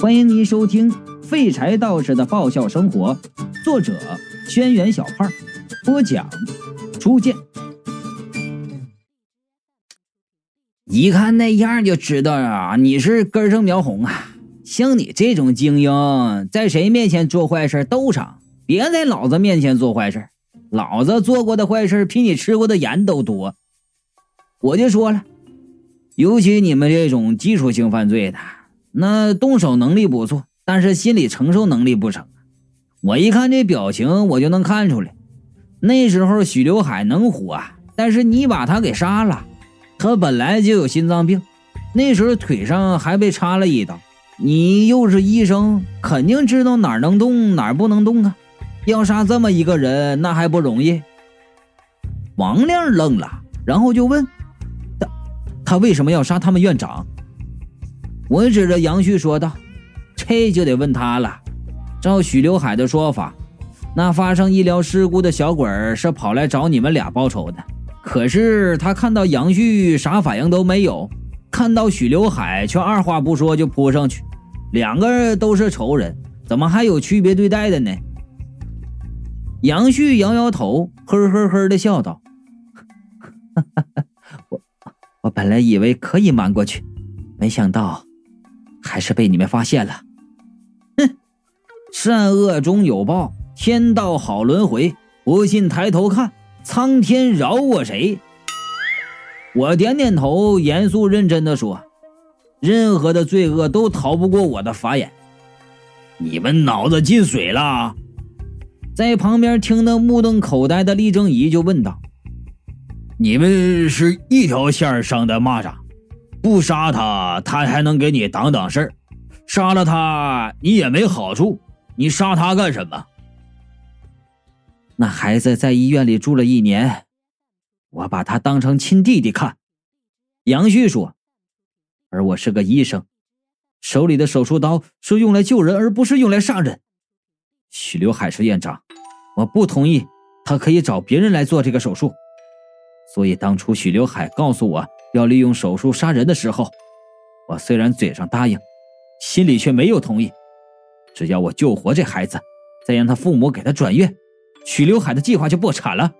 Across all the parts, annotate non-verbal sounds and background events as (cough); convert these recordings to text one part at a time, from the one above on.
欢迎您收听《废柴道士的爆笑生活》，作者：轩辕小胖，播讲：初见。一看那样就知道啊，你是根正苗红啊！像你这种精英，在谁面前做坏事都成，别在老子面前做坏事。老子做过的坏事比你吃过的盐都多。我就说了，尤其你们这种基础性犯罪的。那动手能力不错，但是心理承受能力不成。我一看这表情，我就能看出来，那时候许刘海能活，但是你把他给杀了。他本来就有心脏病，那时候腿上还被插了一刀。你又是医生，肯定知道哪儿能动，哪儿不能动啊。要杀这么一个人，那还不容易？王亮愣了，然后就问他：他为什么要杀他们院长？我指着杨旭说道：“这就得问他了。照许刘海的说法，那发生医疗事故的小鬼是跑来找你们俩报仇的。可是他看到杨旭啥反应都没有，看到许刘海却二话不说就扑上去。两个人都是仇人，怎么还有区别对待的呢？”杨旭摇摇头，呵呵呵的笑道：“ (laughs) 我我本来以为可以瞒过去，没想到。”还是被你们发现了，哼！善恶终有报，天道好轮回。不信抬头看，苍天饶我谁？我点点头，严肃认真的说：“任何的罪恶都逃不过我的法眼。”你们脑子进水了？在旁边听得目瞪口呆的厉正仪就问道：“你们是一条线上的蚂蚱？”不杀他，他还能给你挡挡事儿；杀了他，你也没好处。你杀他干什么？那孩子在医院里住了一年，我把他当成亲弟弟看。杨旭说：“而我是个医生，手里的手术刀是用来救人，而不是用来杀人。许刘海是院长，我不同意他可以找别人来做这个手术。所以当初许刘海告诉我。”要利用手术杀人的时候，我虽然嘴上答应，心里却没有同意。只要我救活这孩子，再让他父母给他转院，许刘海的计划就破产了。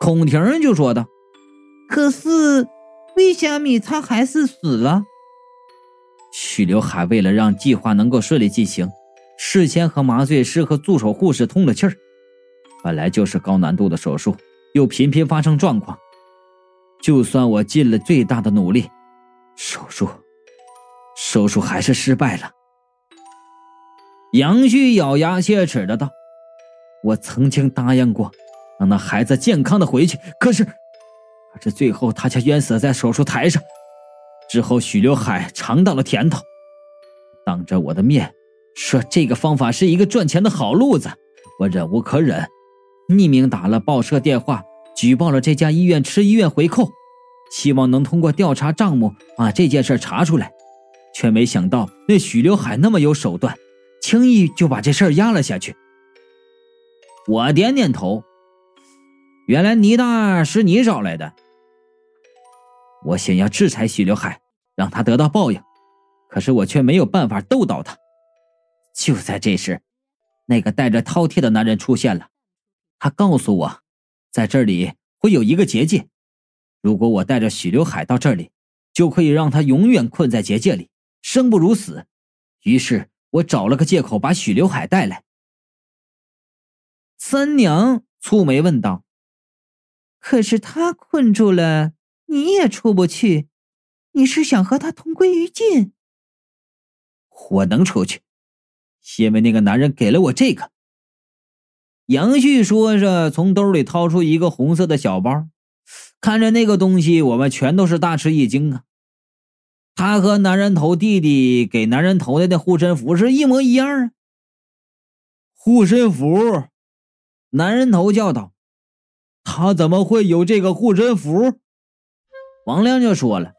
孔婷就说道：“可是，为什么他还是死了？”许刘海为了让计划能够顺利进行，事先和麻醉师和助手护士通了气儿。本来就是高难度的手术，又频频发生状况。就算我尽了最大的努力，手术，手术还是失败了。杨旭咬牙切齿的道：“我曾经答应过，让那孩子健康的回去，可是，可是最后他却冤死在手术台上。之后，许刘海尝到了甜头，当着我的面说这个方法是一个赚钱的好路子，我忍无可忍，匿名打了报社电话。”举报了这家医院吃医院回扣，希望能通过调查账目把这件事查出来，却没想到那许刘海那么有手段，轻易就把这事压了下去。我点点头，原来倪大是你找来的。我想要制裁许刘海，让他得到报应，可是我却没有办法斗倒他。就在这时，那个带着饕餮的男人出现了，他告诉我。在这里会有一个结界，如果我带着许刘海到这里，就可以让他永远困在结界里，生不如死。于是我找了个借口把许刘海带来。三娘蹙眉问道：“可是他困住了，你也出不去，你是想和他同归于尽？”我能出去，因为那个男人给了我这个。杨旭说着，从兜里掏出一个红色的小包，看着那个东西，我们全都是大吃一惊啊！他和男人头弟弟给男人头的那护身符是一模一样啊！护身符！男人头叫道：“他怎么会有这个护身符？”王亮就说了：“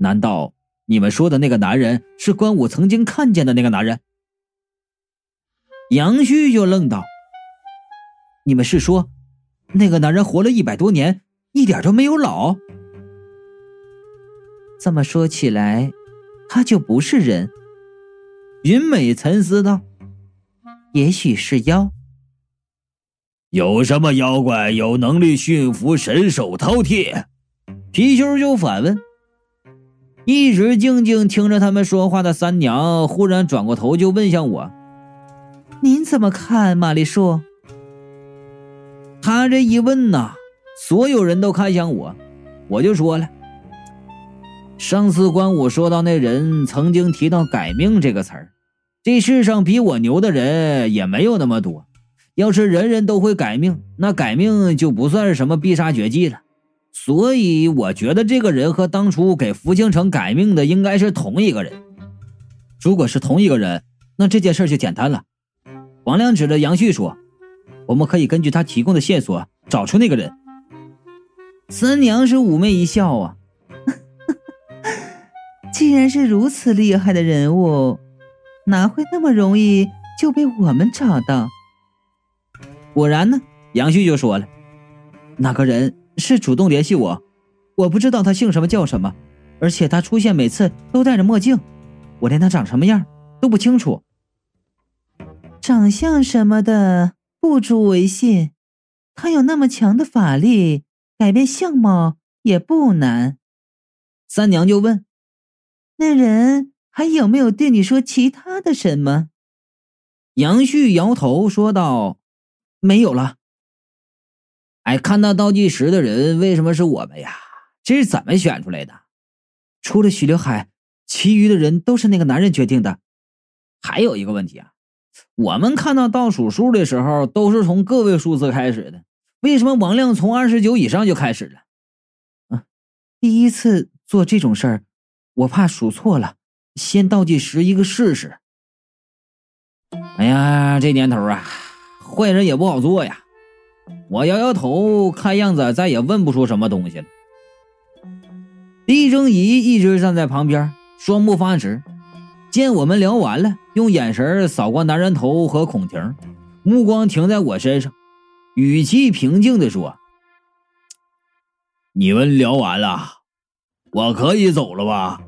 难道你们说的那个男人是关武曾经看见的那个男人？”杨旭就愣道。你们是说，那个男人活了一百多年，一点都没有老？这么说起来，他就不是人，云美沉思道：“也许是妖。有什么妖怪有能力驯服神兽饕餮？”貔貅就反问。一直静静听着他们说话的三娘，忽然转过头就问向我：“您怎么看，玛丽树？”他这一问呐，所有人都看向我，我就说了：“上次关武说到那人曾经提到改命这个词儿，这世上比我牛的人也没有那么多。要是人人都会改命，那改命就不算是什么必杀绝技了。”所以我觉得这个人和当初给福清城改命的应该是同一个人。如果是同一个人，那这件事就简单了。王亮指着杨旭说：“我们可以根据他提供的线索找出那个人。”三娘是妩媚一笑啊，(laughs) 既然是如此厉害的人物，哪会那么容易就被我们找到？果然呢，杨旭就说了：“那个人。”是主动联系我，我不知道他姓什么叫什么，而且他出现每次都戴着墨镜，我连他长什么样都不清楚。长相什么的不足为信，他有那么强的法力，改变相貌也不难。三娘就问：“那人还有没有对你说其他的什么？”杨旭摇头说道：“没有了。”哎，看到倒计时的人为什么是我们呀？这是怎么选出来的？除了许刘海，其余的人都是那个男人决定的。还有一个问题啊，我们看到倒数数的时候都是从个位数字开始的，为什么王亮从二十九以上就开始了？啊，第一次做这种事儿，我怕数错了，先倒计时一个试试。哎呀，这年头啊，坏人也不好做呀。我摇摇头，看样子再也问不出什么东西了。李正仪一直站在旁边，双目发直，见我们聊完了，用眼神扫过男人头和孔婷，目光停在我身上，语气平静地说：“你们聊完了，我可以走了吧？”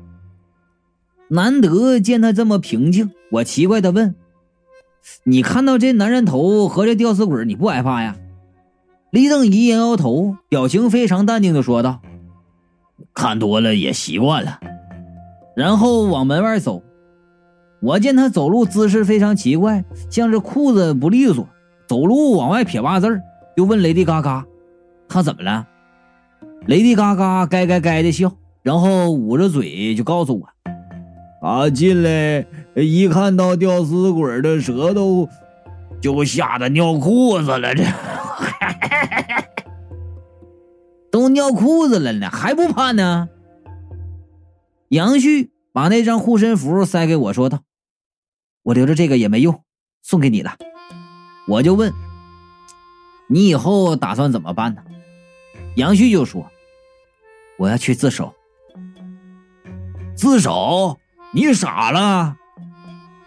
难得见他这么平静，我奇怪的问：“你看到这男人头和这吊死鬼，你不害怕呀？”李正仪摇摇头，表情非常淡定的说道：“看多了也习惯了。”然后往门外走。我见他走路姿势非常奇怪，像是裤子不利索，走路往外撇八字儿，就问雷迪嘎嘎：“他怎么了？”雷迪嘎嘎该该该的笑，然后捂着嘴就告诉我：“他进来一看到吊死鬼的舌头，就吓得尿裤子了。”这。(laughs) 都尿裤子了呢，还不怕呢？杨旭把那张护身符塞给我说道：“我留着这个也没用，送给你了。”我就问：“你以后打算怎么办呢？”杨旭就说：“我要去自首。”自首？你傻了？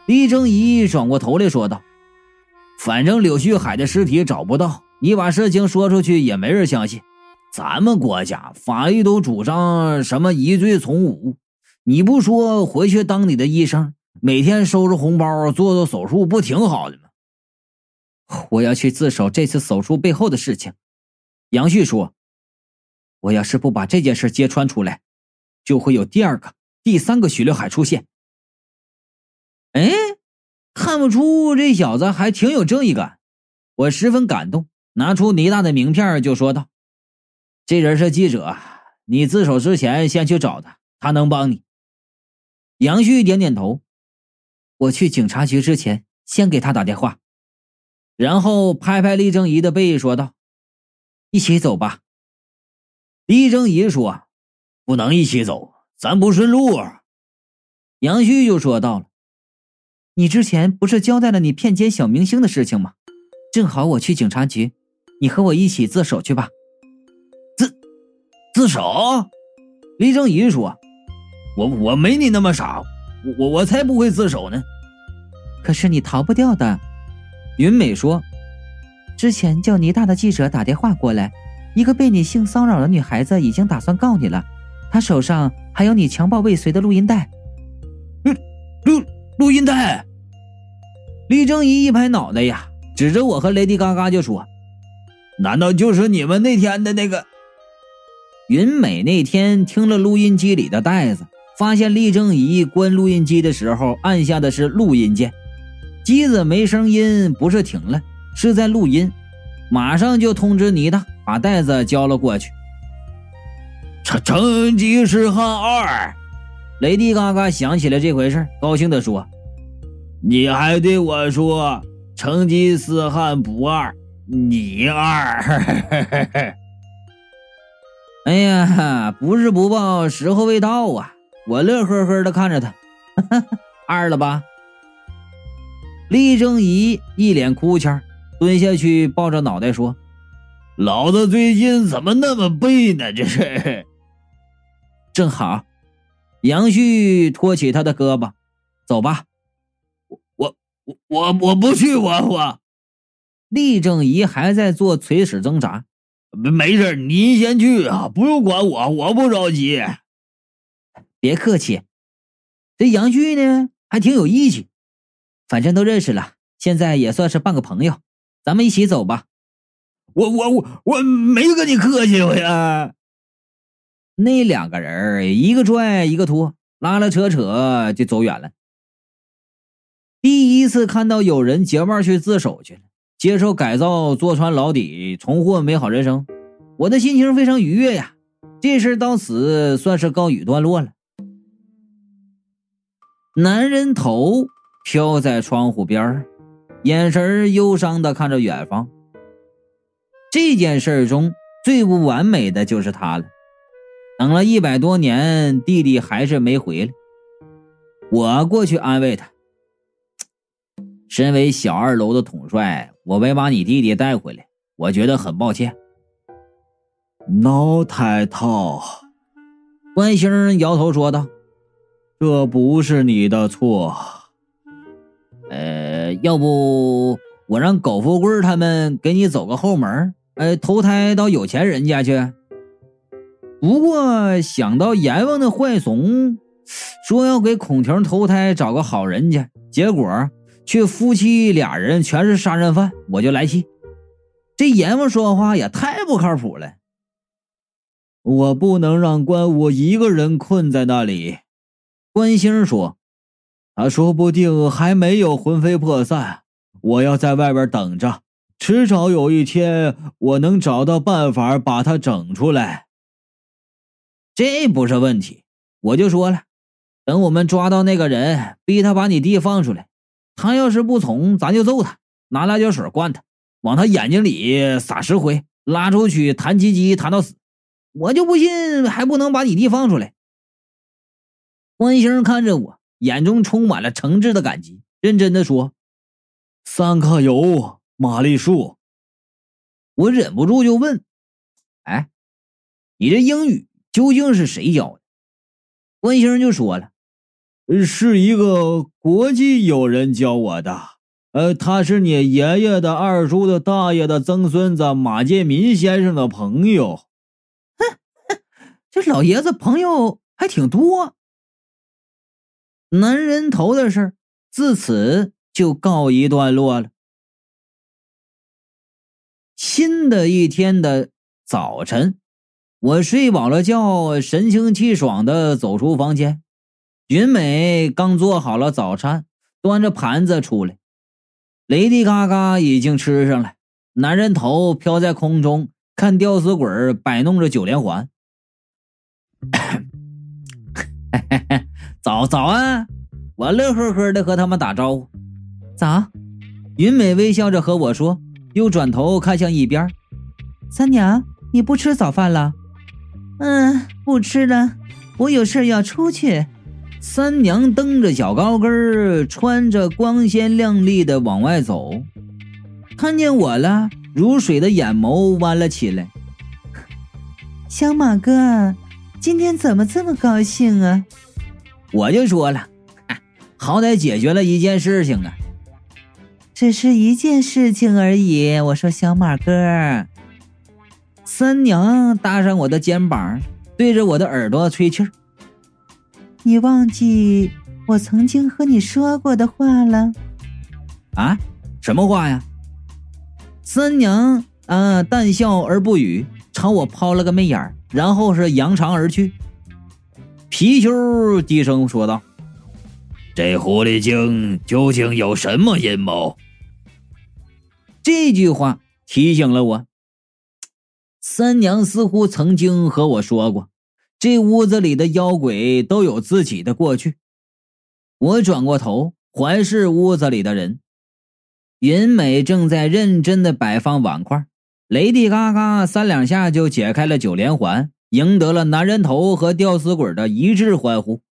李正仪转过头来说道：“反正柳旭海的尸体找不到。”你把事情说出去也没人相信，咱们国家法律都主张什么疑罪从无，你不说回去当你的医生，每天收着红包做做手术不挺好的吗？我要去自首这次手术背后的事情。杨旭说：“我要是不把这件事揭穿出来，就会有第二个、第三个许刘海出现。”哎，看不出这小子还挺有正义感，我十分感动。拿出倪大的名片，就说道：“这人是记者，你自首之前先去找他，他能帮你。”杨旭点点头：“我去警察局之前，先给他打电话。”然后拍拍厉正仪的背，说道：“一起走吧。”厉正仪说：“不能一起走，咱不顺路。”杨旭就说到了：“你之前不是交代了你骗奸小明星的事情吗？正好我去警察局。”你和我一起自首去吧。自自首？李正仪说：“我我没你那么傻，我我才不会自首呢。”可是你逃不掉的。云美说：“之前叫倪大的记者打电话过来，一个被你性骚扰的女孩子已经打算告你了，她手上还有你强暴未遂的录音带。”录录录音带。李正义一拍脑袋呀，指着我和雷迪嘎嘎就说：“难道就是你们那天的那个？”云美那天听了录音机里的带子，发现立正仪关录音机的时候按下的是录音键，机子没声音，不是停了，是在录音。马上就通知倪大，把袋子交了过去。成成吉思汗二，雷迪嘎嘎想起了这回事，高兴地说：“你还对我说成吉思汗不二，你二。(laughs) ”哎呀，不是不报，时候未到啊！我乐呵呵的看着他，(laughs) 二了吧？厉正仪一脸哭腔。蹲下去，抱着脑袋说：“老子最近怎么那么背呢？这是正好。”杨旭托起他的胳膊：“走吧。”我我我我不去，我我。厉正仪还在做垂死挣扎。没事，您先去啊，不用管我，我不着急。别客气，这杨旭呢还挺有义气，反正都认识了，现在也算是半个朋友。咱们一起走吧，我我我我没跟你客气我呀。那两个人一个拽一个拖，拉拉扯扯就走远了。第一次看到有人结伴去自首去了，接受改造，坐穿牢底，重获美好人生，我的心情非常愉悦呀。这事到此算是告一段落了。男人头飘在窗户边儿。眼神忧伤的看着远方。这件事中最不完美的就是他了。等了一百多年，弟弟还是没回来。我过去安慰他：“身为小二楼的统帅，我没把你弟弟带回来，我觉得很抱歉。”老太套，关星摇头说道：“这不是你的错。”呃，要不我让苟富贵他们给你走个后门，呃，投胎到有钱人家去。不过想到阎王的坏怂说要给孔婷投胎找个好人家，结果却夫妻俩人全是杀人犯，我就来气。这阎王说话也太不靠谱了。我不能让关武一个人困在那里。关星说。他说不定还没有魂飞魄散，我要在外边等着，迟早有一天我能找到办法把他整出来。这不是问题，我就说了，等我们抓到那个人，逼他把你弟放出来，他要是不从，咱就揍他，拿辣椒水灌他，往他眼睛里撒石灰，拉出去弹鸡鸡弹到死。我就不信还不能把你弟放出来。关星看着我。眼中充满了诚挚的感激，认真的说：“三克油，玛丽树。”我忍不住就问：“哎，你这英语究竟是谁教的？”关星就说了：“是一个国际友人教我的。呃，他是你爷爷的二叔的大爷的曾孙子马建民先生的朋友。”哼哼，这老爷子朋友还挺多。男人头的事自此就告一段落了。新的一天的早晨，我睡饱了觉，神清气爽的走出房间。云美刚做好了早餐，端着盘子出来。雷迪嘎嘎已经吃上了。男人头飘在空中，看吊死鬼摆弄着九连环。(coughs) 早早安！我乐呵呵的和他们打招呼。早，云美微笑着和我说，又转头看向一边。三娘，你不吃早饭了？嗯，不吃了，我有事要出去。三娘蹬着小高跟，穿着光鲜亮丽的往外走，看见我了，如水的眼眸弯了起来。小马哥，今天怎么这么高兴啊？我就说了，好歹解决了一件事情啊，只是一件事情而已。我说小马哥，三娘搭上我的肩膀，对着我的耳朵吹气儿。你忘记我曾经和你说过的话了。啊，什么话呀？三娘啊，淡笑而不语，朝我抛了个媚眼儿然后是扬长而去。貔貅低声说道：“这狐狸精究竟有什么阴谋？”这句话提醒了我，三娘似乎曾经和我说过，这屋子里的妖鬼都有自己的过去。我转过头环视屋子里的人。云美正在认真的摆放碗筷，雷迪嘎嘎三两下就解开了九连环，赢得了男人头和吊死鬼的一致欢呼。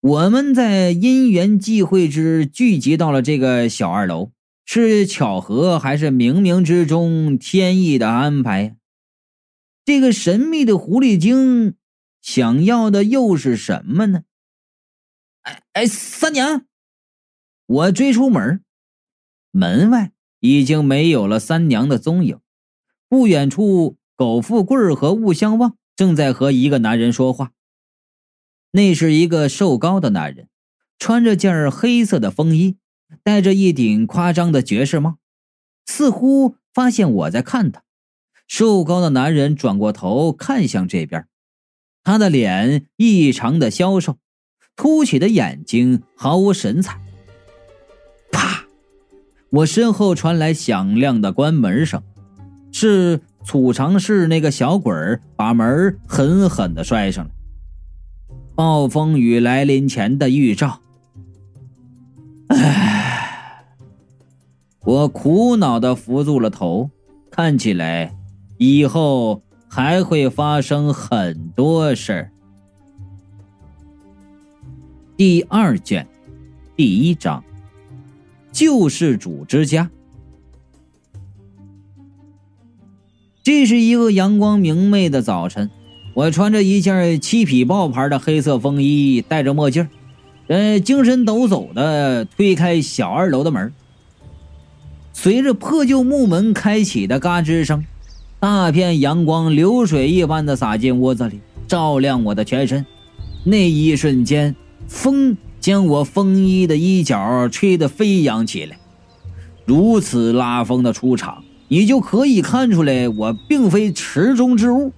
我们在因缘际会之聚集到了这个小二楼，是巧合还是冥冥之中天意的安排？这个神秘的狐狸精想要的又是什么呢？哎哎，三娘，我追出门。门外已经没有了三娘的踪影，不远处，苟富贵和雾相望正在和一个男人说话。那是一个瘦高的男人，穿着件黑色的风衣，戴着一顶夸张的爵士帽，似乎发现我在看他。瘦高的男人转过头看向这边，他的脸异常的消瘦，凸起的眼睛毫无神采。啪我身后传来响亮的关门声，是储藏室那个小鬼儿把门狠狠的摔上了。暴风雨来临前的预兆。唉，我苦恼的扶住了头，看起来以后还会发生很多事儿。第二卷，第一章。救世主之家。这是一个阳光明媚的早晨，我穿着一件七匹豹牌的黑色风衣，戴着墨镜，呃，精神抖擞的推开小二楼的门。随着破旧木门开启的嘎吱声，大片阳光流水一般的洒进屋子里，照亮我的全身。那一瞬间，风。将我风衣的衣角吹得飞扬起来，如此拉风的出场，你就可以看出来我并非池中之物。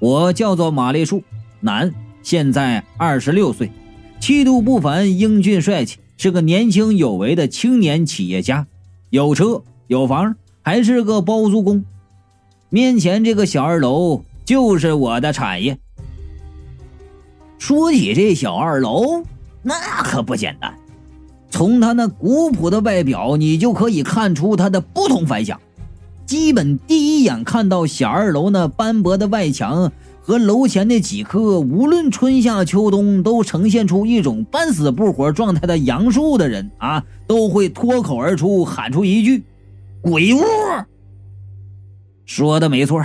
我叫做马丽树，男，现在二十六岁，气度不凡，英俊帅气，是个年轻有为的青年企业家，有车有房，还是个包租公。面前这个小二楼就是我的产业。说起这小二楼，那可不简单。从他那古朴的外表，你就可以看出他的不同凡响。基本第一眼看到小二楼那斑驳的外墙和楼前那几棵无论春夏秋冬都呈现出一种半死不活状态的杨树的人啊，都会脱口而出喊出一句：“鬼屋。”说的没错。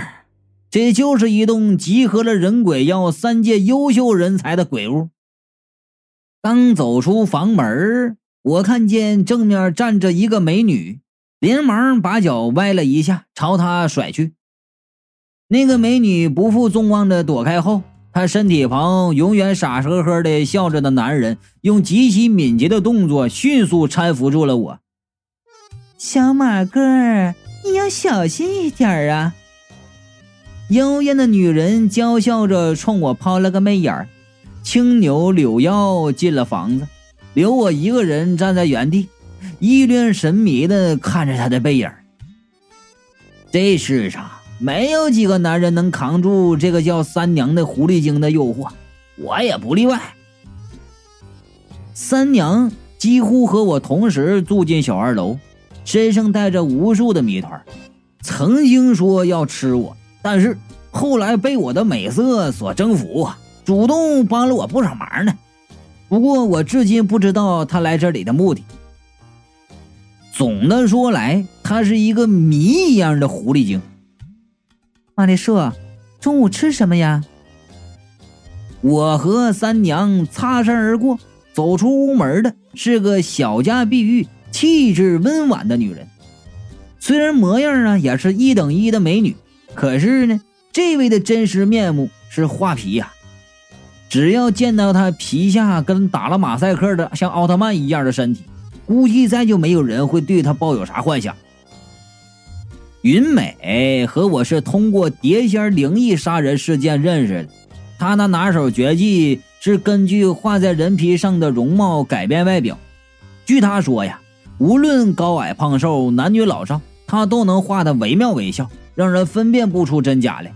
这就是一栋集合了人鬼妖三界优秀人才的鬼屋。刚走出房门，我看见正面站着一个美女，连忙把脚歪了一下，朝她甩去。那个美女不负众望的躲开后，她身体旁永远傻呵呵的笑着的男人，用极其敏捷的动作迅速搀扶住了我。小马哥，你要小心一点啊！妖艳的女人娇笑着冲我抛了个媚眼儿，轻扭柳腰进了房子，留我一个人站在原地，一脸神迷的看着他的背影。这世上没有几个男人能扛住这个叫三娘的狐狸精的诱惑，我也不例外。三娘几乎和我同时住进小二楼，身上带着无数的谜团，曾经说要吃我。但是后来被我的美色所征服，主动帮了我不少忙呢。不过我至今不知道他来这里的目的。总的说来，他是一个谜一样的狐狸精。马丽树，中午吃什么呀？我和三娘擦身而过，走出屋门的是个小家碧玉、气质温婉的女人。虽然模样啊也是一等一的美女。可是呢，这位的真实面目是画皮呀。只要见到他皮下跟打了马赛克的像奥特曼一样的身体，估计再就没有人会对他抱有啥幻想。云美和我是通过碟仙灵异杀人事件认识的，她那拿手绝技是根据画在人皮上的容貌改变外表。据她说呀，无论高矮胖瘦、男女老少，她都能画得惟妙惟肖，让人分辨不出真假来。